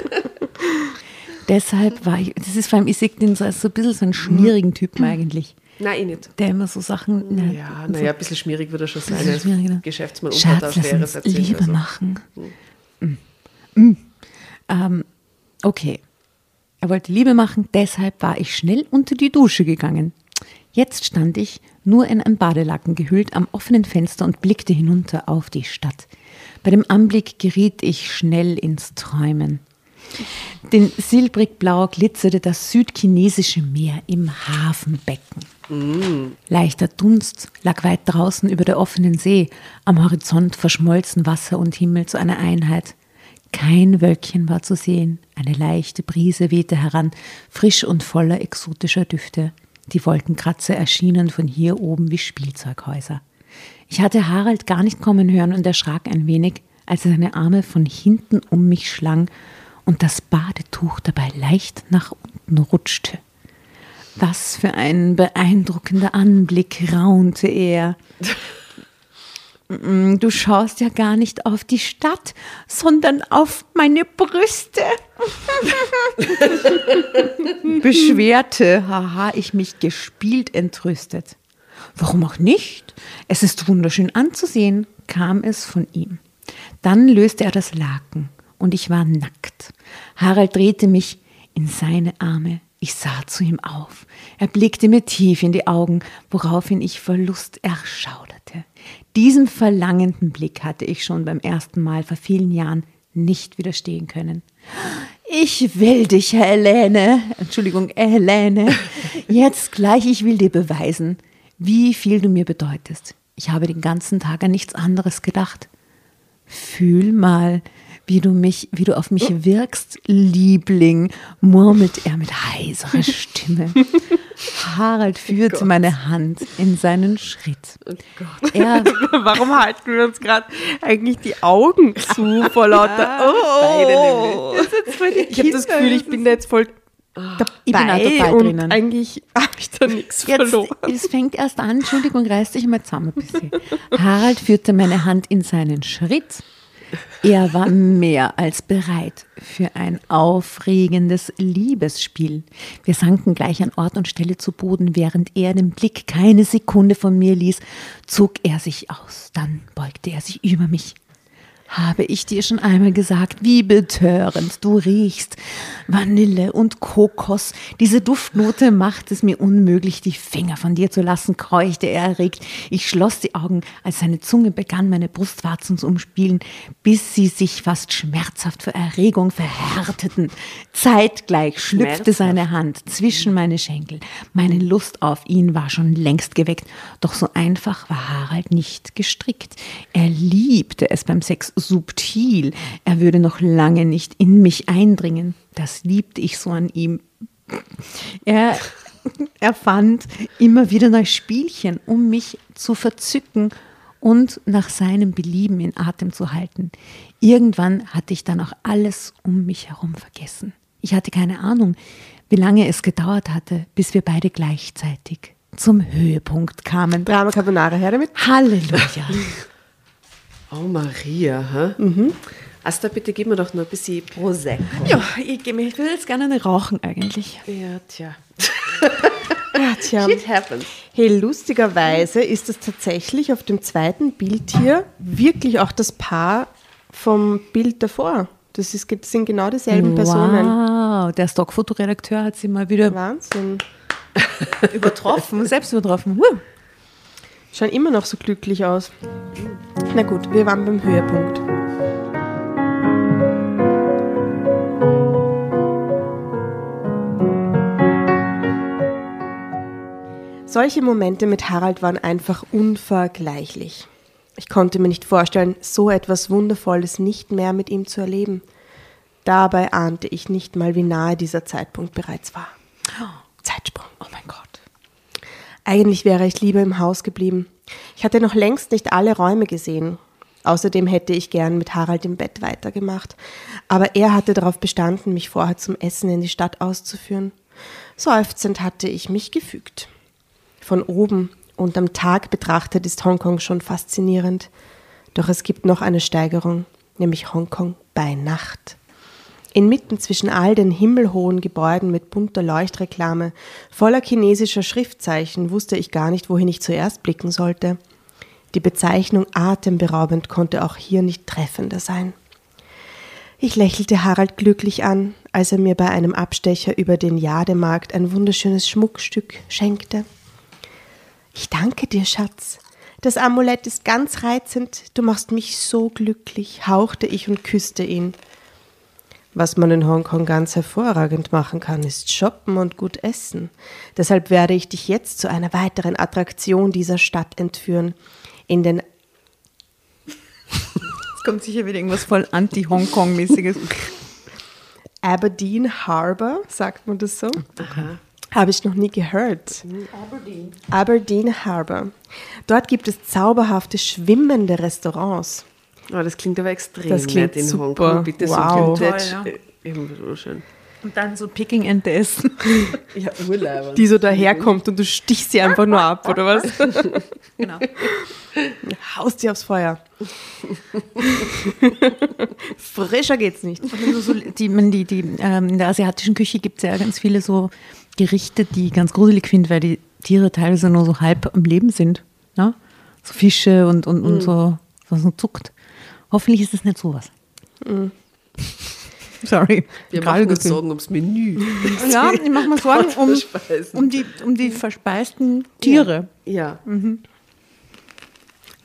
Deshalb war ich, das ist vor allem, ich sehe den so als so ein bisschen so einen schmierigen Typen eigentlich. Nein, ich nicht. Der immer so Sachen. na, Ja, naja, ein bisschen schwierig würde er schon sein. ne? Geschäftsmann und Schatz, hat lass uns erzählt. Liebe also. machen. Mm. Mm. Ähm, okay. Er wollte Liebe machen, deshalb war ich schnell unter die Dusche gegangen. Jetzt stand ich, nur in ein Badelaken gehüllt, am offenen Fenster und blickte hinunter auf die Stadt. Bei dem Anblick geriet ich schnell ins Träumen. Den silbrigblau glitzerte das südchinesische Meer im Hafenbecken. Leichter Dunst lag weit draußen über der offenen See, am Horizont verschmolzen Wasser und Himmel zu einer Einheit. Kein Wölkchen war zu sehen, eine leichte Brise wehte heran, frisch und voller exotischer Düfte. Die Wolkenkratzer erschienen von hier oben wie Spielzeughäuser. Ich hatte Harald gar nicht kommen hören und erschrak ein wenig, als er seine Arme von hinten um mich schlang und das Badetuch dabei leicht nach unten rutschte. Was für ein beeindruckender Anblick, raunte er. Mm, Du schaust ja gar nicht auf die Stadt, sondern auf meine Brüste. Beschwerte, haha, ich mich gespielt entrüstet. Warum auch nicht? Es ist wunderschön anzusehen, kam es von ihm. Dann löste er das Laken und ich war nackt. Harald drehte mich in seine Arme. Ich sah zu ihm auf. Er blickte mir tief in die Augen, woraufhin ich vor Lust erschauderte. Diesem verlangenden Blick hatte ich schon beim ersten Mal vor vielen Jahren nicht widerstehen können. Ich will dich, Helene. Entschuldigung, Helene. Jetzt gleich, ich will dir beweisen, wie viel du mir bedeutest. Ich habe den ganzen Tag an nichts anderes gedacht. Fühl mal, wie du mich, wie du auf mich wirkst, Liebling, murmelt er mit heiserer Stimme. Harald führte meine Hand in seinen Schritt. Er Warum halten wir uns gerade eigentlich die Augen zu vor lauter. Oh, ich habe das Gefühl, ich bin da jetzt voll dabei, Ich bin auch dabei und drinnen. eigentlich habe ich da nichts Jetzt, verloren. es fängt erst an, Entschuldigung, reiß dich mal zusammen ein bisschen. Harald führte meine Hand in seinen Schritt. Er war mehr als bereit für ein aufregendes Liebesspiel. Wir sanken gleich an Ort und Stelle zu Boden, während er den Blick keine Sekunde von mir ließ, zog er sich aus. Dann beugte er sich über mich. Habe ich dir schon einmal gesagt, wie betörend du riechst. Vanille und Kokos. Diese Duftnote macht es mir unmöglich, die Finger von dir zu lassen, keuchte er erregt. Ich schloss die Augen, als seine Zunge begann, meine Brustwarzen zu umspielen, bis sie sich fast schmerzhaft vor Erregung verhärteten. Zeitgleich schlüpfte seine Hand zwischen meine Schenkel. Meine Lust auf ihn war schon längst geweckt, doch so einfach war Harald nicht gestrickt. Er liebte es beim Sex subtil. Er würde noch lange nicht in mich eindringen. Das liebte ich so an ihm. Er, er fand immer wieder neue Spielchen, um mich zu verzücken und nach seinem Belieben in Atem zu halten. Irgendwann hatte ich dann auch alles um mich herum vergessen. Ich hatte keine Ahnung, wie lange es gedauert hatte, bis wir beide gleichzeitig zum Höhepunkt kamen. Drama Carbonara, her damit. Halleluja. Oh, Maria, hä? Mhm. Asta, bitte gib mir doch noch ein bisschen Prosecco. Ja, ich, ich will jetzt gerne eine rauchen eigentlich. Ja, tja. Ja, tja. Shit happens. Hey, lustigerweise ist es tatsächlich auf dem zweiten Bild hier wirklich auch das Paar vom Bild davor. Das, ist, das sind genau dieselben Personen. Wow, der Stockfotoredakteur hat sie mal wieder Wahnsinn. übertroffen, selbst übertroffen. Huh. Schauen immer noch so glücklich aus. Na gut, wir waren beim Höhepunkt. Solche Momente mit Harald waren einfach unvergleichlich. Ich konnte mir nicht vorstellen, so etwas Wundervolles nicht mehr mit ihm zu erleben. Dabei ahnte ich nicht mal, wie nahe dieser Zeitpunkt bereits war. Zeitsprung. Oh mein Gott. Eigentlich wäre ich lieber im Haus geblieben. Ich hatte noch längst nicht alle Räume gesehen. Außerdem hätte ich gern mit Harald im Bett weitergemacht. Aber er hatte darauf bestanden, mich vorher zum Essen in die Stadt auszuführen. Seufzend hatte ich mich gefügt. Von oben und am Tag betrachtet ist Hongkong schon faszinierend. Doch es gibt noch eine Steigerung, nämlich Hongkong bei Nacht. Inmitten zwischen all den himmelhohen Gebäuden mit bunter Leuchtreklame, voller chinesischer Schriftzeichen, wusste ich gar nicht, wohin ich zuerst blicken sollte. Die Bezeichnung atemberaubend konnte auch hier nicht treffender sein. Ich lächelte Harald glücklich an, als er mir bei einem Abstecher über den Jademarkt ein wunderschönes Schmuckstück schenkte. Ich danke dir, Schatz. Das Amulett ist ganz reizend, du machst mich so glücklich, hauchte ich und küsste ihn. Was man in Hongkong ganz hervorragend machen kann, ist shoppen und gut essen. Deshalb werde ich dich jetzt zu einer weiteren Attraktion dieser Stadt entführen. In den Es kommt sicher wieder irgendwas voll anti-Hongkong-mäßiges. Aberdeen Harbor, sagt man das so? Habe ich noch nie gehört. Aberdeen. Aberdeen Harbor. Dort gibt es zauberhafte schwimmende Restaurants. Oh, das klingt aber extrem Das klingt nett in super. Hongkong. Bitte Wow. so. Toll, äh, Eben so schön. Und dann so Picking-Ente essen. Ja, Urlauber. Die so daherkommt und du stichst sie einfach nur ab, oder was? Genau. Haust sie aufs Feuer. Frischer geht's nicht. Also so, die, man, die, die, ähm, in der asiatischen Küche gibt es ja ganz viele so Gerichte, die ich ganz gruselig finde, weil die Tiere teilweise nur so halb am Leben sind. Ne? So Fische und, und, und so, was so zuckt. Hoffentlich ist es nicht sowas. Sorry. Wir Gerade machen uns. Sorgen ums Menü. Ja, ich mache mir Sorgen um, um, die, um die verspeisten Tiere. Ja.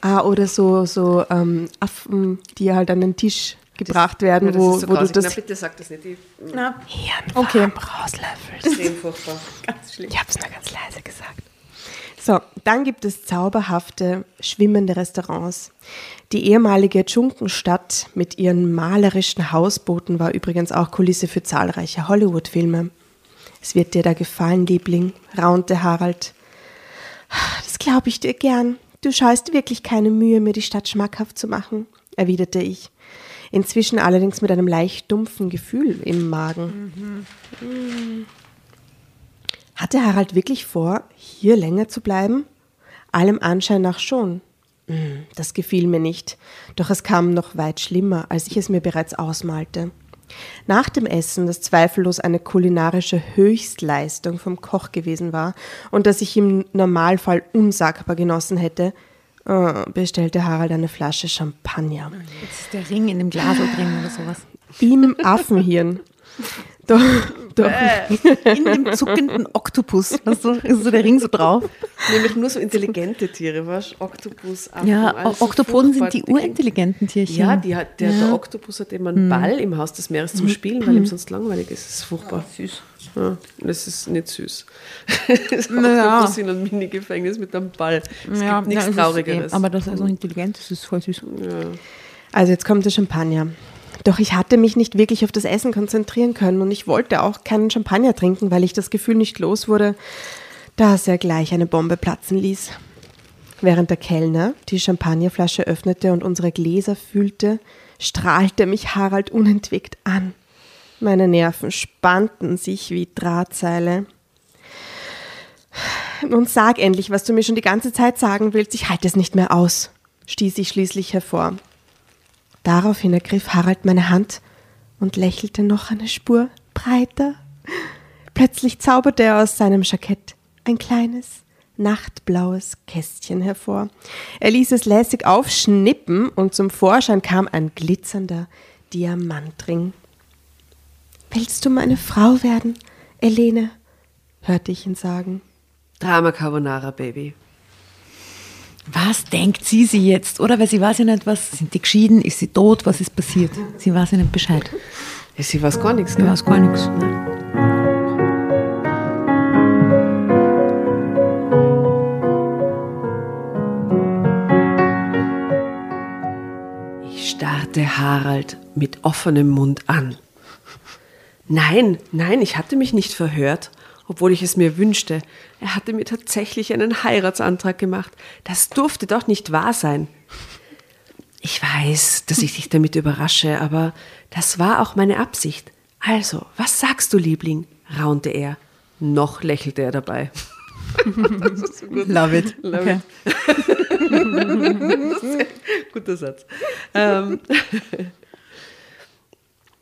Ah, oder so, so ähm, Affen, die halt an den Tisch gebracht werden, Ja, das wo, ist so wo du grausig. Na, das bitte sag das nicht. Ich, Na, Hirnfarm Okay. rauslöffelst. extrem furchtbar. ganz schlimm. Ich habe es nur ganz leise gesagt. So, dann gibt es zauberhafte, schwimmende Restaurants. Die ehemalige Dschunkenstadt mit ihren malerischen Hausbooten war übrigens auch Kulisse für zahlreiche Hollywood-Filme. Es wird dir da gefallen, Liebling, raunte Harald. Das glaube ich dir gern. Du scheust wirklich keine Mühe, mir die Stadt schmackhaft zu machen, erwiderte ich. Inzwischen allerdings mit einem leicht dumpfen Gefühl im Magen. Hatte Harald wirklich vor, hier länger zu bleiben? Allem Anschein nach schon. Hm, Das gefiel mir nicht, doch es kam noch weit schlimmer, als ich es mir bereits ausmalte. Nach dem Essen, das zweifellos eine kulinarische Höchstleistung vom Koch gewesen war und das ich im Normalfall unsagbar genossen hätte, äh, bestellte Harald eine Flasche Champagner. Jetzt ist der Ring in dem Glas drin oder sowas. Im Affenhirn. Doch, doch. In dem zuckenden Oktopus. Weißt du, ist so der Ring so drauf. Nämlich nur so intelligente Tiere, was? Oktopus, Affen, Ja, Oktopoden sind die urintelligenten Tierchen. Ja, die hat, der, Ja. der Oktopus hat immer einen Ball im Haus des Meeres zum Spielen, weil ihm sonst langweilig ist. Das ist furchtbar. süß. Ja, das ist nicht süß. das Naja. Oktopus in einem Mini-Gefängnis mit einem Ball. Es Ja, gibt nichts ja, ist Traurigeres. Eh, aber das ist so intelligent, das ist voll süß. Also jetzt kommt der Champagner. Doch ich hatte mich nicht wirklich auf das Essen konzentrieren können und ich wollte auch keinen Champagner trinken, weil ich das Gefühl nicht los wurde, dass er gleich eine Bombe platzen ließ. Während der Kellner die Champagnerflasche öffnete und unsere Gläser füllte, strahlte mich Harald unentwegt an. Meine Nerven spannten sich wie Drahtseile. Nun sag endlich, was du mir schon die ganze Zeit sagen willst. Ich halte es nicht mehr aus, stieß ich schließlich hervor. Daraufhin ergriff Harald meine Hand und lächelte noch eine Spur breiter. Plötzlich zauberte er aus seinem Jackett ein kleines, nachtblaues Kästchen hervor. Er ließ es lässig aufschnippen und zum Vorschein kam ein glitzernder Diamantring. Willst du meine Frau werden, Elene? hörte ich ihn sagen. Drama Carbonara, Baby. Was denkt sie sie jetzt? Oder? Weil sie weiß ja nicht, was, sind die geschieden, ist sie tot, was ist passiert? Sie weiß ja nicht Bescheid. Ja, sie weiß gar nichts. Sie Gell? weiß gar nichts. Ich starrte Harald mit offenem Mund an. Nein, nein, ich hatte mich nicht verhört, obwohl ich es mir wünschte. Er hatte mir tatsächlich einen Heiratsantrag gemacht. Das durfte doch nicht wahr sein. Ich weiß, dass ich dich damit überrasche, aber das war auch meine Absicht. Also, was sagst du, Liebling? raunte er. Noch lächelte er dabei. Love it. Love okay. Guter Satz. Ähm,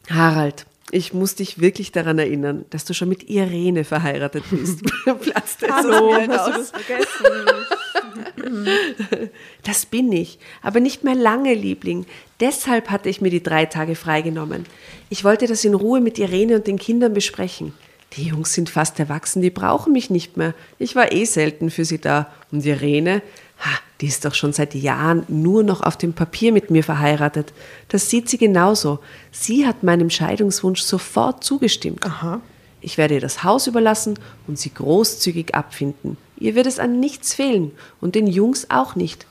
Harald, ich muss dich wirklich daran erinnern, dass du schon mit Irene verheiratet bist. Platzte es Hallo, hast du das vergessen? Das bin ich, aber nicht mehr lange, Liebling. Deshalb hatte ich mir die drei Tage freigenommen. Ich wollte das in Ruhe mit Irene und den Kindern besprechen. Die Jungs sind fast erwachsen, die brauchen mich nicht mehr. Ich war eh selten für sie da. Und Irene, ha, die ist doch schon seit Jahren nur noch auf dem Papier mit mir verheiratet. Das sieht sie genauso. Sie hat meinem Scheidungswunsch sofort zugestimmt. Aha. Ich werde ihr das Haus überlassen und sie großzügig abfinden. Ihr wird es an nichts fehlen und den Jungs auch nicht.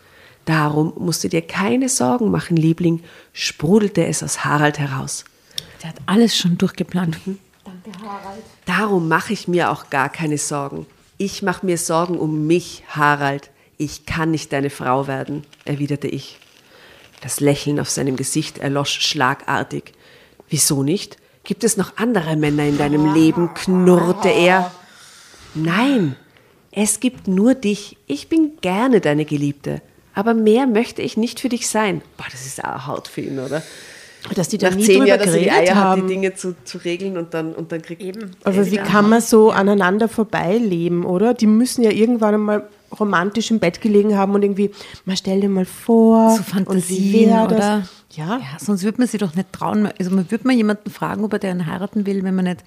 Darum musst du dir keine Sorgen machen, Liebling, sprudelte es aus Harald heraus. Der hat alles schon durchgeplant. Darum mache ich mir auch gar keine Sorgen. Ich mache mir Sorgen um mich, Harald. Ich kann nicht deine Frau werden, erwiderte ich. Das Lächeln auf seinem Gesicht erlosch schlagartig. Wieso nicht? Gibt es noch andere Männer in deinem Leben? knurrte er. Nein, es gibt nur dich. Ich bin gerne deine Geliebte. Aber mehr möchte ich nicht für dich sein. Boah, das ist auch hart für ihn, oder? Dass die da Nach nie zehn Jahren, dass er die Eier hat, haben. die Dinge zu, zu regeln und dann, und dann kriegt Eben. Aber wie kann man so aneinander vorbeileben, oder? Die müssen ja irgendwann einmal romantisch im Bett gelegen haben und irgendwie, man stell dir mal vor, So und wie Fantasien, wär das? oder? Ja. ja. Sonst würde man sich doch nicht trauen. Also man würde man jemanden fragen, ob er den heiraten will, wenn man nicht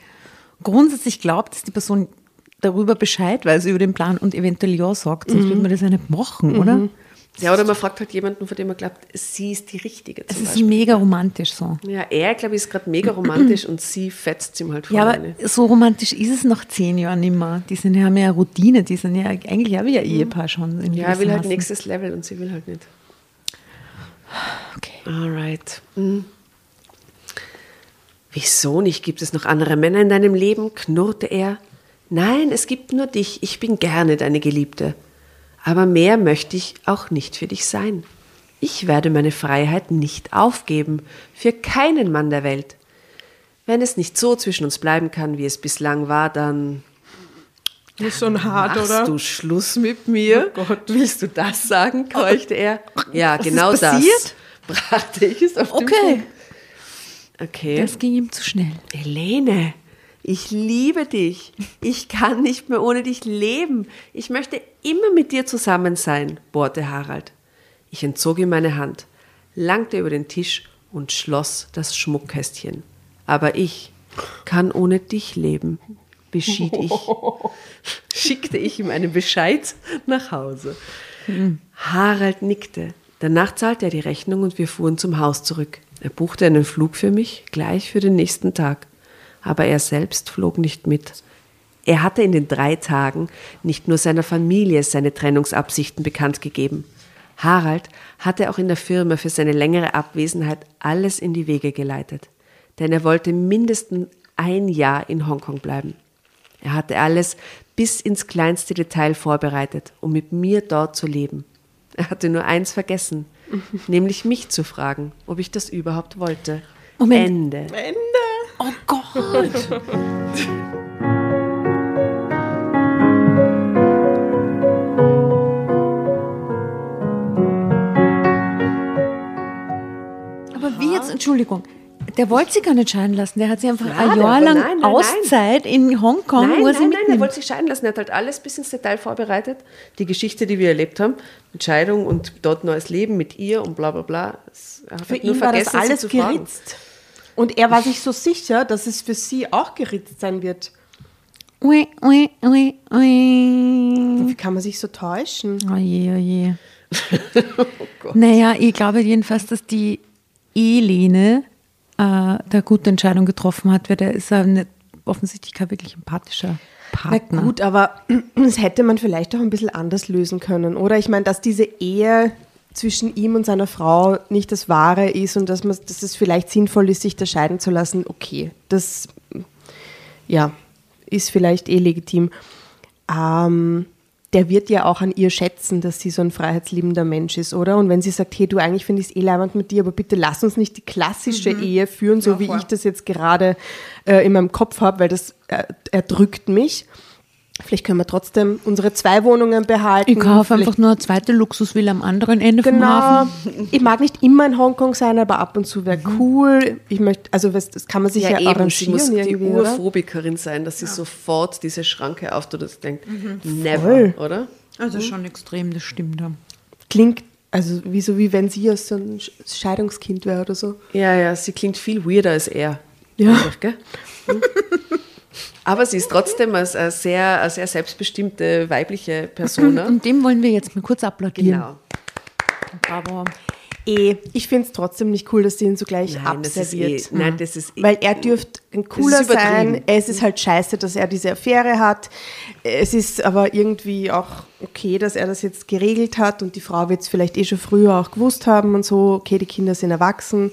grundsätzlich glaubt, dass die Person darüber Bescheid weiß, über den Plan und eventuell Ja sagt. Sonst würde man das ja nicht machen, oder? Ja, oder man fragt halt jemanden, von dem man glaubt, sie ist die Richtige. Es ist Beispiel. mega romantisch so. Ja, er, glaube ich, ist gerade mega romantisch und sie fetzt ihm halt vor Ja, aber eine. so romantisch ist es nach zehn Jahren nicht mehr. Die sind, haben ja Routine, die sind ja eigentlich auch wie ein Ehepaar schon. in Ja, er will halt gewissermaßen. nächstes Level und sie will halt nicht. Okay. Alright. Hm. Wieso nicht? Gibt es noch andere Männer in deinem Leben? knurrte er. Nein, es gibt nur dich. Ich bin gerne deine Geliebte. Aber mehr möchte ich auch nicht für dich sein. Ich werde meine Freiheit nicht aufgeben. Für keinen Mann der Welt. Wenn es nicht so zwischen uns bleiben kann, wie es bislang war, dann Das ist schon hart, Machst oder? du Schluss mit mir? Oh Gott. Willst du das sagen? keuchte er. Ja, Was genau ist das. passiert? Brachte ich es auf den Okay. Punkt. Okay. Das ging ihm zu schnell. Helene, ich liebe dich. Ich kann nicht mehr ohne dich leben. Ich möchte immer mit dir zusammen sein, bohrte Harald. Ich entzog ihm meine Hand, langte über den Tisch und schloss das Schmuckkästchen. Aber ich kann ohne dich leben, beschied ich. Schickte ich ihm einen Bescheid nach Hause. Harald nickte. Danach zahlte er die Rechnung und wir fuhren zum Haus zurück. Er buchte einen Flug für mich, gleich für den nächsten Tag. Aber er selbst flog nicht mit. Er hatte in den drei Tagen nicht nur seiner Familie seine Trennungsabsichten bekannt gegeben. Harald hatte auch in der Firma für seine längere Abwesenheit alles in die Wege geleitet. Denn er wollte mindestens ein Jahr in Hongkong bleiben. Er hatte alles bis ins kleinste Detail vorbereitet, um mit mir dort zu leben. Er hatte nur eins vergessen, nämlich mich zu fragen, ob ich das überhaupt wollte. Moment. Ende. Oh Gott. Aber wie jetzt, Entschuldigung, der wollte sich gar nicht scheiden lassen. Der hat sich einfach Ja, ein der Jahr lang nein, nein, nein. Auszeit in Hongkong, Nein, wo er sie nein, nein, er mitnimmt. wollte sich scheiden lassen. Er hat halt alles bis ins Detail vorbereitet. Die Geschichte, die wir erlebt haben, mit Scheidung und dort neues Leben mit ihr und bla bla bla. Er hat Für halt nur ihn war das vergessen, sie alles zu fragen. Und er war sich so sicher, dass es für sie auch geritzt sein wird. Ui, ui, ui, ui. Wie kann man sich so täuschen? Oh je, oh je. Oh naja, ich glaube jedenfalls, dass die Elene äh, da gute Entscheidung getroffen hat, weil der ist ja nicht, offensichtlich kein wirklich empathischer Na Partner. gut, aber das hätte man vielleicht auch ein bisschen anders lösen können, oder? Ich meine, dass diese Ehe zwischen ihm und seiner Frau nicht das Wahre ist und dass, man, dass es vielleicht sinnvoll ist, sich da scheiden zu lassen, okay. Das ja, ist vielleicht eh legitim. Ähm, der wird ja auch an ihr schätzen, dass sie so ein freiheitsliebender Mensch ist, oder? Und wenn sie sagt, hey, du, eigentlich finde ich es eh leibend mit dir, aber bitte lass uns nicht die klassische Ehe führen, so wie ich das jetzt gerade äh, in meinem Kopf habe, weil das äh, erdrückt mich. Vielleicht können wir trotzdem unsere zwei Wohnungen behalten. Ich kaufe Vielleicht- einfach nur eine zweite Luxusvilla am anderen Ende vom Genau. Hafen. Ich mag nicht immer in Hongkong sein, aber ab und zu wäre cool. Ich möchte, also das kann man sich ja, Ja, eben, sie arrangieren muss die? Urphobikerin sein, dass sie sofort diese Schranke auftut und denkt, never, Voll. oder? Also schon extrem, das stimmt. Ja. Klingt, also wie so wie wenn sie ja so ein Sch- Scheidungskind wäre oder so. Ja, ja, sie klingt viel weirder als er. Ja. Eigentlich, gell? Hm. Aber sie ist trotzdem eine sehr, eine sehr selbstbestimmte weibliche Person. Und dem wollen wir jetzt mal kurz applaudieren. Genau. Bravo. Eh, ich finde es trotzdem nicht cool, dass sie ihn so gleich Nein, das abserviert. eh- nein, das ist eh- Weil er dürfte ein cooler sein. Es ist halt scheiße, dass er diese Affäre hat. Es ist aber irgendwie auch okay, dass er das jetzt geregelt hat und die Frau wird es vielleicht eh schon früher auch gewusst haben und so. Okay, die Kinder sind erwachsen.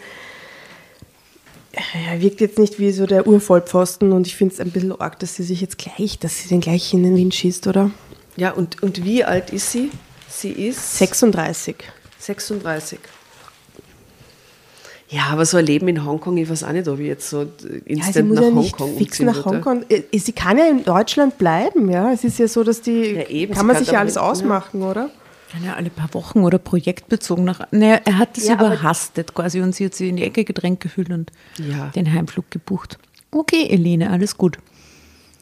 Er wirkt jetzt nicht wie so der Urvollpfosten und ich finde es ein bisschen arg, dass sie sich jetzt gleich, dass sie den gleich in den Wind schießt, oder? Ja, und, und wie alt ist sie? Sie ist 36. 36. Ja, aber so ein Leben in Hongkong, ich weiß auch nicht, ob ich jetzt so Ja, sie instant muss nach ja nicht Hongkong fix nach. Hongkong. Äh, Sie kann ja in Deutschland bleiben, ja. Es ist ja so, dass die, Ja, eben, kann man kann sich ja alles hinten, ja. ausmachen, oder? Ja alle paar Wochen oder projektbezogen nach. Naja, er hat das Ja, überhastet quasi und sie hat sich in die Ecke gedrängt gefühlt und Ja. den Heimflug gebucht. Okay, Elene, alles gut.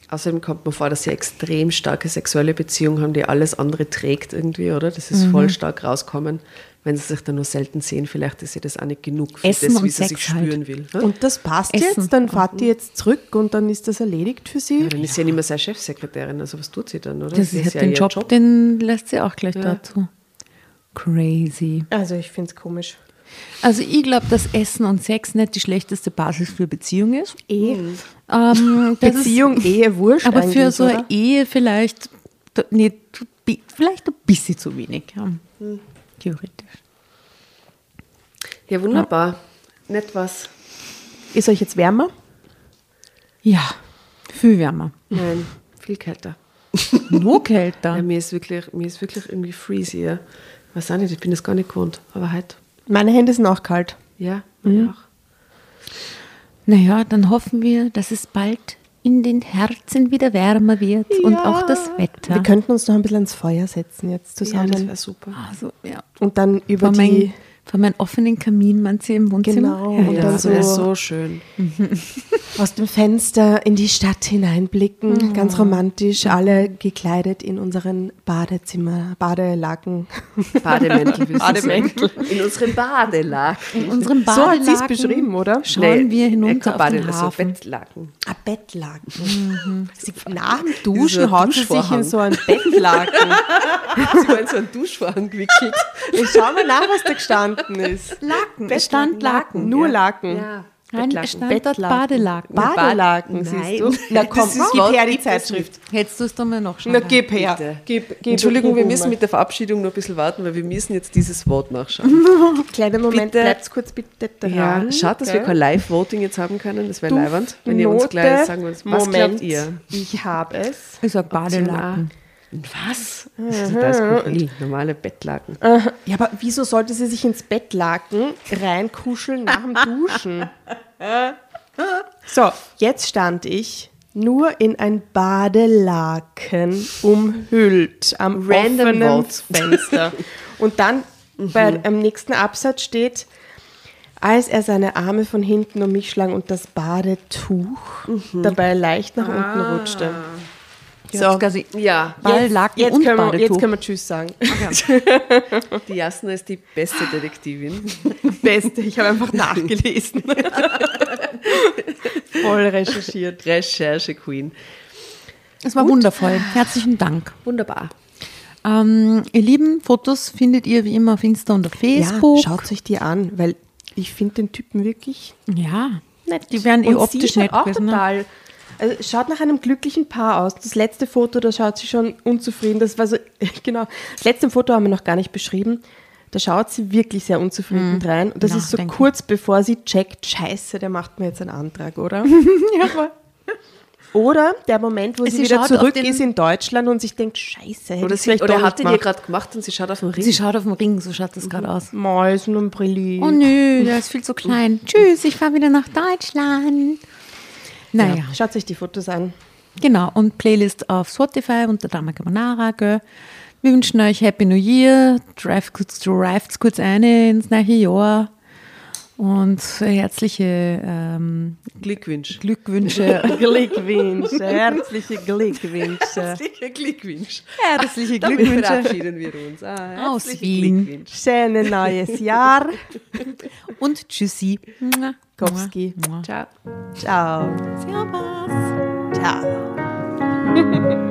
Außerdem kommt mir vor, dass sie extrem starke sexuelle Beziehungen haben, die alles andere trägt irgendwie, oder? Das ist voll stark rauskommen. Wenn sie sich dann nur selten sehen, vielleicht ist ihr das auch nicht genug für Essen das, wie sie Sex sich halt. spüren will. ne? Und das passt Essen. jetzt, dann fahrt die jetzt zurück und dann ist das erledigt für sie. Ja, dann ist sie ja nicht mehr seine Chefsekretärin, also was tut sie dann, oder? Das ist ist ja den ihr Job, den lässt sie auch gleich dazu. Crazy. Also ich finde es komisch. Also ich glaube, dass Essen und Sex nicht die schlechteste Basis für Beziehung ist. Eh. Ähm, das Beziehung, Ehe, wurscht Ist, aber für so oder? eine Ehe vielleicht, nee, vielleicht ein bisschen zu wenig. Ja. Hm. Theoretisch. Ja, wunderbar. Nett was. Ist euch jetzt wärmer? Ja, viel wärmer. Nein, viel kälter. Nur kälter. Ja, mir ist wirklich, mir ist wirklich irgendwie freezy. Ja. Weiß auch nicht, ich bin das gar nicht gewohnt. Aber halt, Meine Hände sind auch kalt. ja, Mhm. ja. auch. Naja, dann hoffen wir, dass es bald in den Herzen wieder wärmer wird und auch das Wetter. Wir könnten uns noch ein bisschen ans Feuer setzen jetzt Ja, zusammen. das wäre super. also, ja. und dann über Vor, die... vor meinem offenen Kamin, meinst du, im Wohnzimmer? Genau. Ja, Und Ja, dann das wäre so- so schön. aus dem Fenster in die Stadt hineinblicken, ganz romantisch, alle gekleidet in unseren Badezimmer, Badelaken. Bademäntel. Bademäntel. In unseren Badelaken. In unserem So hat sie es Badelaken beschrieben, oder? Schauen wir äh, hinunter auf den Badel- also Hafen. Bettlaken. Ein Bettlaken. Sie, nach dem Duschen Dieser haut sie sich in so ein Bettlaken. Sie war in so einen Duschvorhang gewickelt. Ich schau mal nach, was da gestanden ist. Laken. Es stand Laken. Nur Laken. Ja, Nein, es stand dort Badelaken. Badelaken, Nein. siehst du? Na komm, Das ist gib her die Zeitschrift. Hättest du es doch mal noch schauen Na, gib her. Bitte. Gib, gib, Entschuldigung, wir müssen mit der Verabschiedung noch ein bisschen warten, weil wir müssen jetzt dieses Wort nachschauen. Kleinen Moment, Bitte. bleibst kurz bitte dran. Ja, schade, dass wir kein Live-Voting jetzt haben können. Das wäre leiwand. Wenn ihr uns gleich sagen wollt, was Moment, glaubt ihr? Ich habe es. Ich sag Badelaken. Was? Das ist total skurril. Normale Bettlaken. Ja, aber wieso sollte sie sich ins Bettlaken reinkuscheln nach dem Duschen? So, jetzt stand ich nur in ein Badelaken umhüllt am Random offenen. Fenster. Und dann bei, am nächsten Absatz steht, als er seine Arme von hinten um mich schlang und das Badetuch dabei leicht nach unten rutschte. So. Quasi Ja, Badelaken jetzt, und können wir, jetzt können wir Tschüss sagen. die Jasna ist die beste Detektivin. Beste, ich habe einfach nachgelesen. Voll recherchiert. Recherche-Queen. Es war wundervoll. Herzlichen Dank. Wunderbar. Ähm, ihr Lieben, Fotos findet ihr wie immer auf Insta und auf Facebook. Ja, schaut euch die an, weil ich finde den Typen wirklich Ja, nett. die werden eh optisch nett schaut auch gewesen. Ne? Also es schaut nach einem glücklichen Paar aus. Das letzte Foto, da schaut sie schon unzufrieden. Das war so, genau. Das letzte Foto haben wir noch gar nicht beschrieben. Da schaut sie wirklich sehr unzufrieden rein. Und das ist so kurz bevor sie checkt, scheiße, der macht mir jetzt einen Antrag, oder? Ja, voll. Oder der Moment, wo sie, Sie wieder zurück ist in Deutschland und sich denkt, scheiße, hätte Oder, sie, vielleicht oder hat die dir gerade gemacht und sie schaut auf den Ring. Sie schaut auf den Ring, so schaut das gerade aus. Mäus und Brilli. Oh nö, der ist viel zu klein. Tschüss, ich fahre wieder nach Deutschland. Naja, Schaut euch die Fotos an. genau. Und Playlist auf Spotify unter Dama Carbonara. Gell. Wir wünschen euch Happy New Year. Drive kurz ein ins neue Jahr. Und herzliche ähm, Glückwunsch. Glückwünsche. Glückwünsche, herzliche Glückwünsche. Herzlichen Glückwunsch. herzliche Damit Glückwünsche verabschieden wir uns. Ah, Aus herzliche Wien. Glückwünsche. Schönes neues Jahr. und Tschüssi. Mua. Ciao. Ciao. Servus. Ciao.